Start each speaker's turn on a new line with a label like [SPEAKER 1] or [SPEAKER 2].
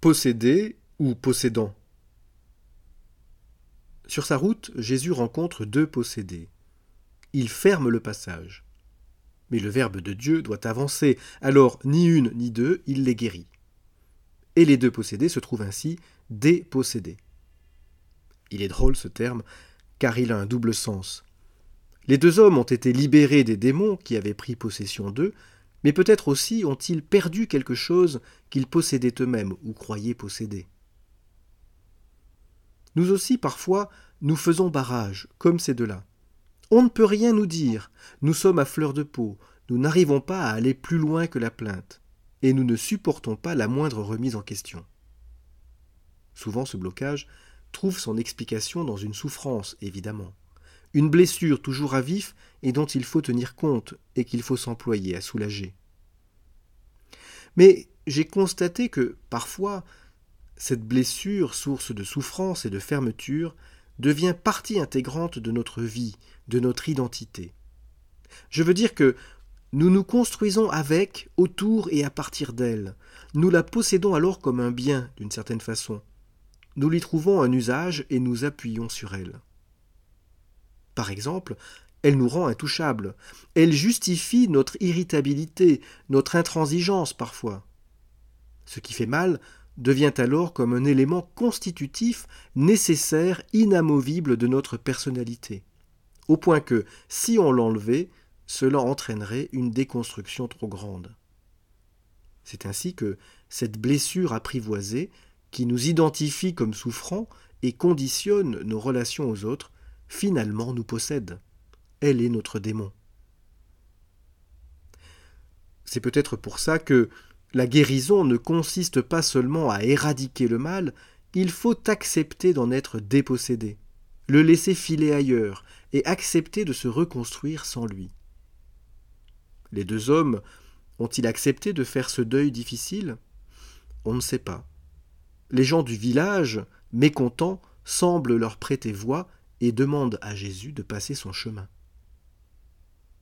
[SPEAKER 1] Possédé ou possédant Sur sa route, Jésus rencontre deux possédés. Il ferme le passage. Mais le Verbe de Dieu doit avancer, alors ni une ni deux, il les guérit. Et les deux possédés se trouvent ainsi dépossédés. Il est drôle ce terme, car il a un double sens. Les deux hommes ont été libérés des démons qui avaient pris possession d'eux, mais peut-être aussi ont-ils perdu quelque chose qu'ils possédaient eux-mêmes ou croyaient posséder. Nous aussi, parfois, nous faisons barrage, comme ces deux-là. On ne peut rien nous dire, nous sommes à fleur de peau, nous n'arrivons pas à aller plus loin que la plainte, et nous ne supportons pas la moindre remise en question. Souvent ce blocage trouve son explication dans une souffrance, évidemment, une blessure toujours à vif et dont il faut tenir compte et qu'il faut s'employer à soulager. Mais j'ai constaté que, parfois, cette blessure, source de souffrance et de fermeture, devient partie intégrante de notre vie, de notre identité. Je veux dire que nous nous construisons avec, autour et à partir d'elle. Nous la possédons alors comme un bien, d'une certaine façon. Nous lui trouvons un usage et nous appuyons sur elle. Par exemple, elle nous rend intouchables. Elle justifie notre irritabilité, notre intransigeance parfois. Ce qui fait mal devient alors comme un élément constitutif, nécessaire, inamovible de notre personnalité. Au point que, si on l'enlevait, cela entraînerait une déconstruction trop grande. C'est ainsi que cette blessure apprivoisée, qui nous identifie comme souffrants et conditionne nos relations aux autres, finalement nous possède. Elle est notre démon. C'est peut-être pour ça que la guérison ne consiste pas seulement à éradiquer le mal, il faut accepter d'en être dépossédé, le laisser filer ailleurs et accepter de se reconstruire sans lui. Les deux hommes ont-ils accepté de faire ce deuil difficile? On ne sait pas. Les gens du village, mécontents, semblent leur prêter voix et demande à Jésus de passer son chemin.